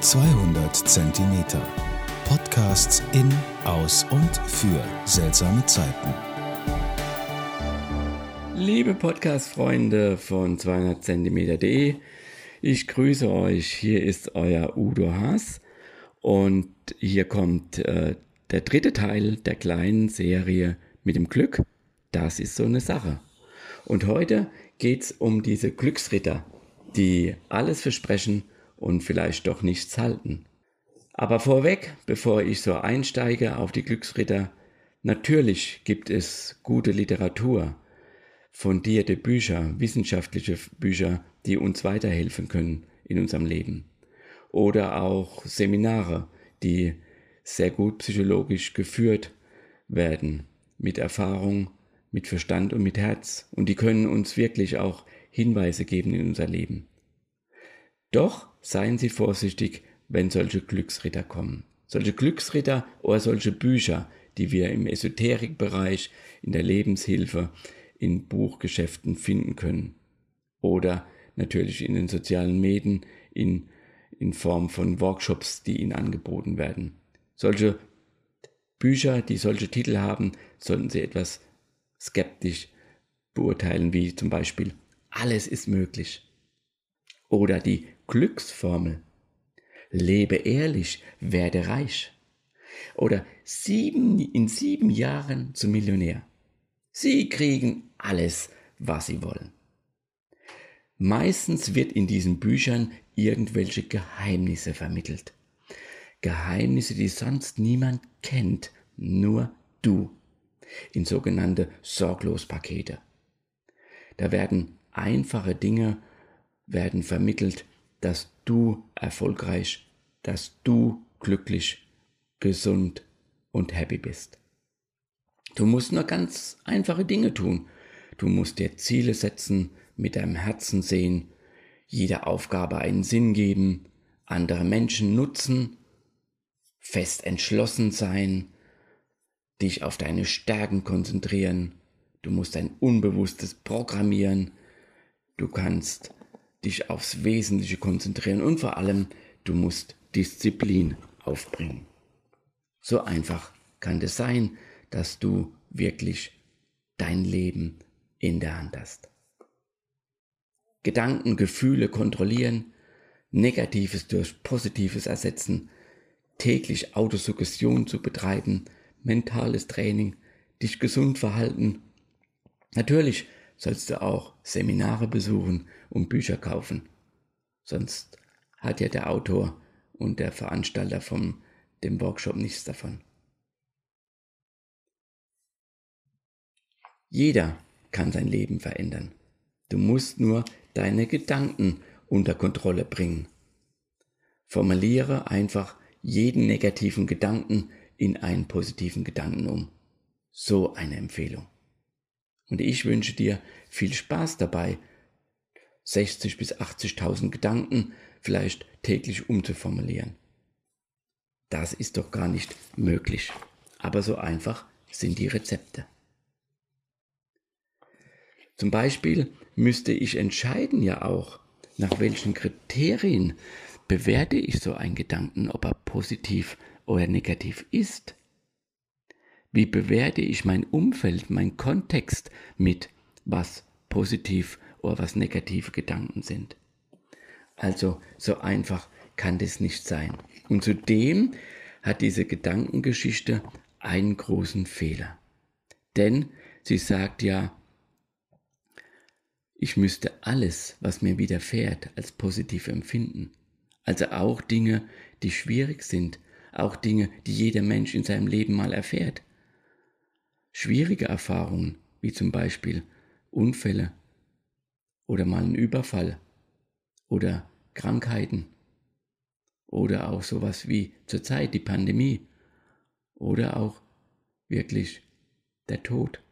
200 Zentimeter. Podcasts in, aus und für seltsame Zeiten. Liebe Podcast-Freunde von 200 Zentimeter.de, ich grüße euch. Hier ist euer Udo Haas und hier kommt äh, der dritte Teil der kleinen Serie mit dem Glück. Das ist so eine Sache. Und heute geht es um diese Glücksritter, die alles versprechen und vielleicht doch nichts halten. Aber vorweg, bevor ich so einsteige auf die Glücksritter, natürlich gibt es gute Literatur, fundierte Bücher, wissenschaftliche Bücher, die uns weiterhelfen können in unserem Leben. Oder auch Seminare, die sehr gut psychologisch geführt werden, mit Erfahrung, mit Verstand und mit Herz. Und die können uns wirklich auch Hinweise geben in unser Leben. Doch seien Sie vorsichtig, wenn solche Glücksritter kommen. Solche Glücksritter oder solche Bücher, die wir im Esoterikbereich, in der Lebenshilfe, in Buchgeschäften finden können. Oder natürlich in den sozialen Medien, in, in Form von Workshops, die Ihnen angeboten werden. Solche Bücher, die solche Titel haben, sollten Sie etwas skeptisch beurteilen, wie zum Beispiel Alles ist möglich. Oder die Glücksformel. Lebe ehrlich, werde reich. Oder sieben, in sieben Jahren zum Millionär. Sie kriegen alles, was sie wollen. Meistens wird in diesen Büchern irgendwelche Geheimnisse vermittelt. Geheimnisse, die sonst niemand kennt, nur du. In sogenannte Sorglospakete. Da werden einfache Dinge werden vermittelt, dass du erfolgreich, dass du glücklich, gesund und happy bist. Du musst nur ganz einfache Dinge tun. Du musst dir Ziele setzen, mit deinem Herzen sehen, jeder Aufgabe einen Sinn geben, andere Menschen nutzen, fest entschlossen sein, dich auf deine Stärken konzentrieren, du musst dein Unbewusstes programmieren, du kannst dich aufs Wesentliche konzentrieren und vor allem, du musst Disziplin aufbringen. So einfach kann es sein, dass du wirklich dein Leben in der Hand hast. Gedanken, Gefühle kontrollieren, Negatives durch Positives ersetzen, täglich Autosuggestion zu betreiben, mentales Training, dich gesund verhalten. Natürlich sollst du auch Seminare besuchen und Bücher kaufen. Sonst hat ja der Autor und der Veranstalter von dem Workshop nichts davon. Jeder kann sein Leben verändern. Du musst nur deine Gedanken unter Kontrolle bringen. Formuliere einfach jeden negativen Gedanken in einen positiven Gedanken um. So eine Empfehlung. Und ich wünsche dir viel Spaß dabei, 60 bis 80.000 Gedanken vielleicht täglich umzuformulieren. Das ist doch gar nicht möglich. Aber so einfach sind die Rezepte. Zum Beispiel müsste ich entscheiden ja auch, nach welchen Kriterien bewerte ich so einen Gedanken, ob er positiv oder negativ ist. Wie bewerte ich mein Umfeld, mein Kontext mit, was positiv oder was negative Gedanken sind? Also so einfach kann das nicht sein. Und zudem hat diese Gedankengeschichte einen großen Fehler. Denn sie sagt ja, ich müsste alles, was mir widerfährt, als positiv empfinden. Also auch Dinge, die schwierig sind, auch Dinge, die jeder Mensch in seinem Leben mal erfährt. Schwierige Erfahrungen, wie zum Beispiel Unfälle oder mal ein Überfall oder Krankheiten oder auch sowas wie zurzeit die Pandemie oder auch wirklich der Tod.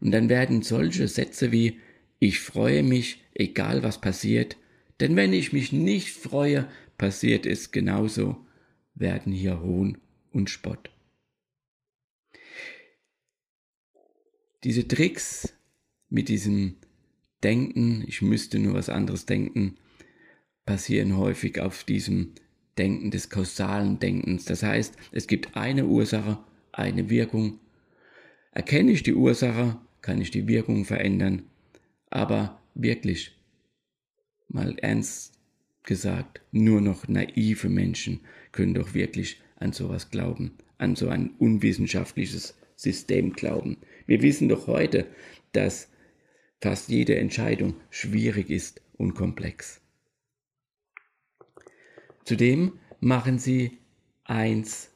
Und dann werden solche Sätze wie ich freue mich, egal was passiert, denn wenn ich mich nicht freue, passiert es genauso, werden hier Hohn und Spott. Diese Tricks mit diesem Denken, ich müsste nur was anderes denken, basieren häufig auf diesem Denken des kausalen Denkens. Das heißt, es gibt eine Ursache, eine Wirkung. Erkenne ich die Ursache, kann ich die Wirkung verändern. Aber wirklich, mal ernst gesagt, nur noch naive Menschen können doch wirklich an sowas glauben, an so ein unwissenschaftliches System glauben. Wir wissen doch heute, dass fast jede Entscheidung schwierig ist und komplex. Zudem machen sie eins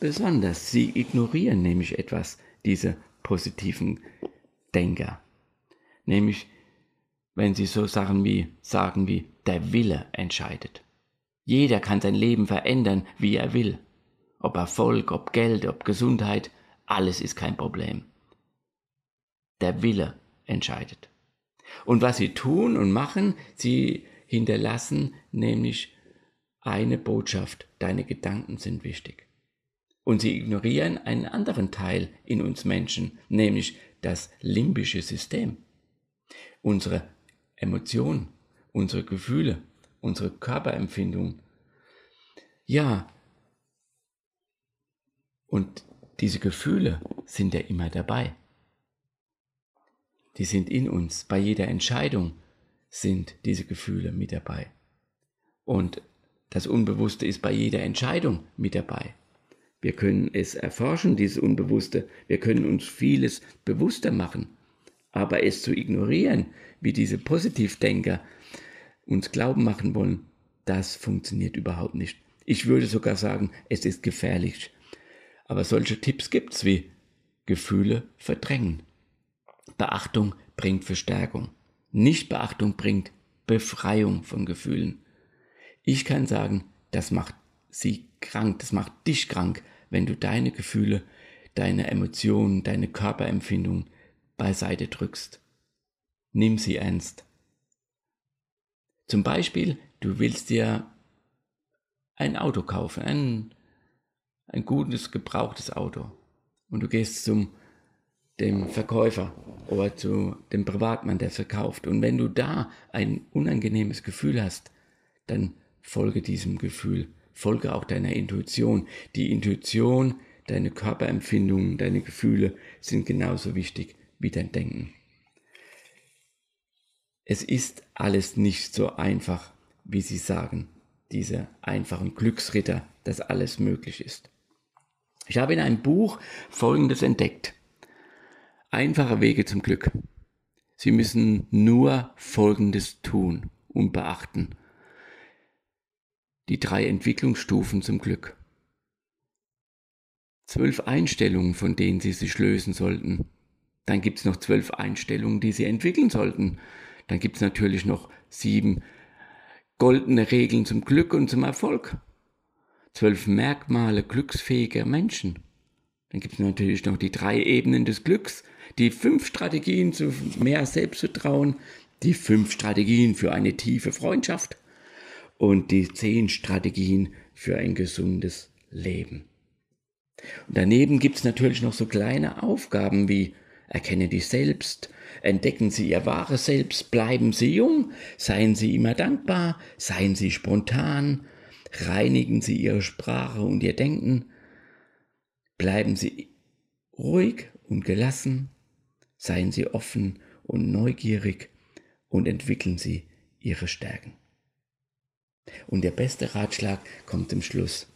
besonders. Sie ignorieren nämlich etwas, diese positiven Denker. Nämlich, wenn sie so Sachen wie sagen wie der Wille entscheidet. Jeder kann sein Leben verändern, wie er will. Ob Erfolg, ob Geld, ob Gesundheit, alles ist kein Problem. Der Wille entscheidet. Und was sie tun und machen, sie hinterlassen nämlich eine Botschaft, deine Gedanken sind wichtig. Und sie ignorieren einen anderen Teil in uns Menschen, nämlich das limbische System. Unsere Emotionen, unsere Gefühle, unsere Körperempfindung. Ja, und diese Gefühle sind ja immer dabei. Die sind in uns. Bei jeder Entscheidung sind diese Gefühle mit dabei. Und das Unbewusste ist bei jeder Entscheidung mit dabei. Wir können es erforschen, dieses Unbewusste. Wir können uns vieles bewusster machen. Aber es zu ignorieren, wie diese Positivdenker uns glauben machen wollen, das funktioniert überhaupt nicht. Ich würde sogar sagen, es ist gefährlich. Aber solche Tipps gibt es wie Gefühle verdrängen. Beachtung bringt Verstärkung. Nichtbeachtung bringt Befreiung von Gefühlen. Ich kann sagen, das macht sie krank, das macht dich krank, wenn du deine Gefühle, deine Emotionen, deine Körperempfindung beiseite drückst. Nimm sie ernst. Zum Beispiel, du willst dir ein Auto kaufen, ein, ein gutes, gebrauchtes Auto. Und du gehst zum dem Verkäufer oder zu dem Privatmann, der verkauft. Und wenn du da ein unangenehmes Gefühl hast, dann folge diesem Gefühl, folge auch deiner Intuition. Die Intuition, deine Körperempfindungen, deine Gefühle sind genauso wichtig wie dein Denken. Es ist alles nicht so einfach, wie sie sagen, diese einfachen Glücksritter, dass alles möglich ist. Ich habe in einem Buch Folgendes entdeckt. Einfache Wege zum Glück. Sie müssen nur Folgendes tun und beachten die drei Entwicklungsstufen zum Glück. Zwölf Einstellungen, von denen Sie sich lösen sollten. Dann gibt es noch zwölf Einstellungen, die Sie entwickeln sollten. Dann gibt es natürlich noch sieben goldene Regeln zum Glück und zum Erfolg. Zwölf Merkmale glücksfähiger Menschen. Dann gibt es natürlich noch die drei Ebenen des Glücks, die fünf Strategien zu mehr Selbstvertrauen, die fünf Strategien für eine tiefe Freundschaft, und die zehn Strategien für ein gesundes Leben. Und daneben gibt es natürlich noch so kleine Aufgaben wie erkenne dich selbst, entdecken Sie Ihr wahres Selbst, bleiben Sie jung, seien Sie immer dankbar, seien Sie spontan, reinigen Sie Ihre Sprache und Ihr Denken, bleiben Sie ruhig und gelassen, seien Sie offen und neugierig und entwickeln Sie Ihre Stärken. Und der beste Ratschlag kommt zum Schluss.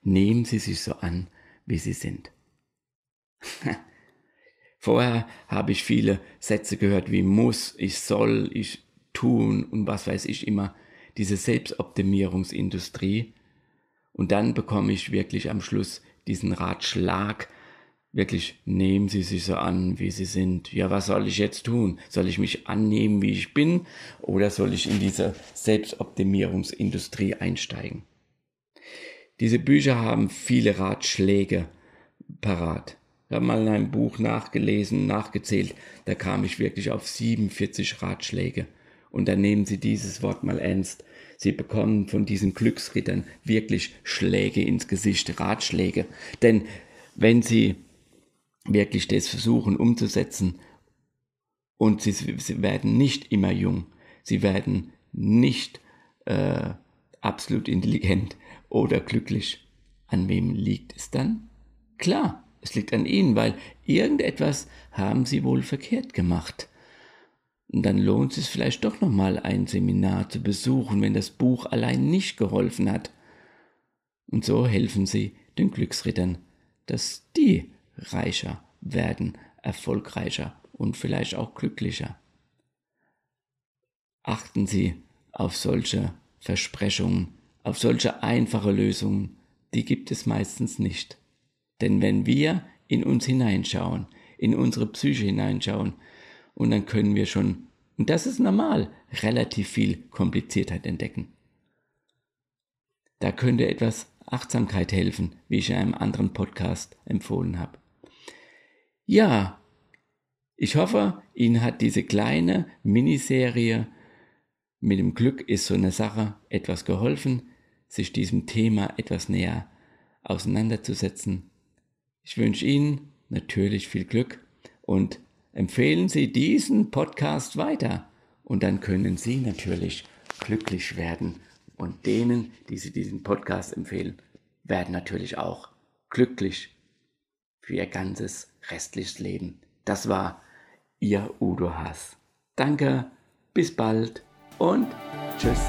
Nehmen Sie sich so an, wie Sie sind. Vorher habe ich viele Sätze gehört wie muss, ich soll, ich tun und was weiß ich immer. Diese Selbstoptimierungsindustrie. Und dann bekomme ich wirklich am Schluss diesen Ratschlag, Wirklich, nehmen Sie sich so an, wie Sie sind. Ja, was soll ich jetzt tun? Soll ich mich annehmen, wie ich bin? Oder soll ich in diese Selbstoptimierungsindustrie einsteigen? Diese Bücher haben viele Ratschläge parat. Ich habe mal in einem Buch nachgelesen, nachgezählt. Da kam ich wirklich auf 47 Ratschläge. Und dann nehmen Sie dieses Wort mal ernst. Sie bekommen von diesen Glücksrittern wirklich Schläge ins Gesicht, Ratschläge. Denn wenn Sie wirklich das versuchen umzusetzen. Und sie, sie werden nicht immer jung. Sie werden nicht äh, absolut intelligent oder glücklich. An wem liegt es dann? Klar, es liegt an Ihnen, weil irgendetwas haben Sie wohl verkehrt gemacht. Und dann lohnt es vielleicht doch nochmal ein Seminar zu besuchen, wenn das Buch allein nicht geholfen hat. Und so helfen Sie den Glücksrittern, dass die reicher werden, erfolgreicher und vielleicht auch glücklicher. Achten Sie auf solche Versprechungen, auf solche einfache Lösungen, die gibt es meistens nicht. Denn wenn wir in uns hineinschauen, in unsere Psyche hineinschauen, und dann können wir schon, und das ist normal, relativ viel Kompliziertheit entdecken. Da könnte etwas Achtsamkeit helfen, wie ich in einem anderen Podcast empfohlen habe. Ja, ich hoffe, Ihnen hat diese kleine Miniserie mit dem Glück ist so eine Sache etwas geholfen, sich diesem Thema etwas näher auseinanderzusetzen. Ich wünsche Ihnen natürlich viel Glück und empfehlen Sie diesen Podcast weiter und dann können Sie natürlich glücklich werden und denen, die Sie diesen Podcast empfehlen, werden natürlich auch glücklich für ihr ganzes restliches Leben. Das war Ihr Udo Haas. Danke, bis bald und tschüss.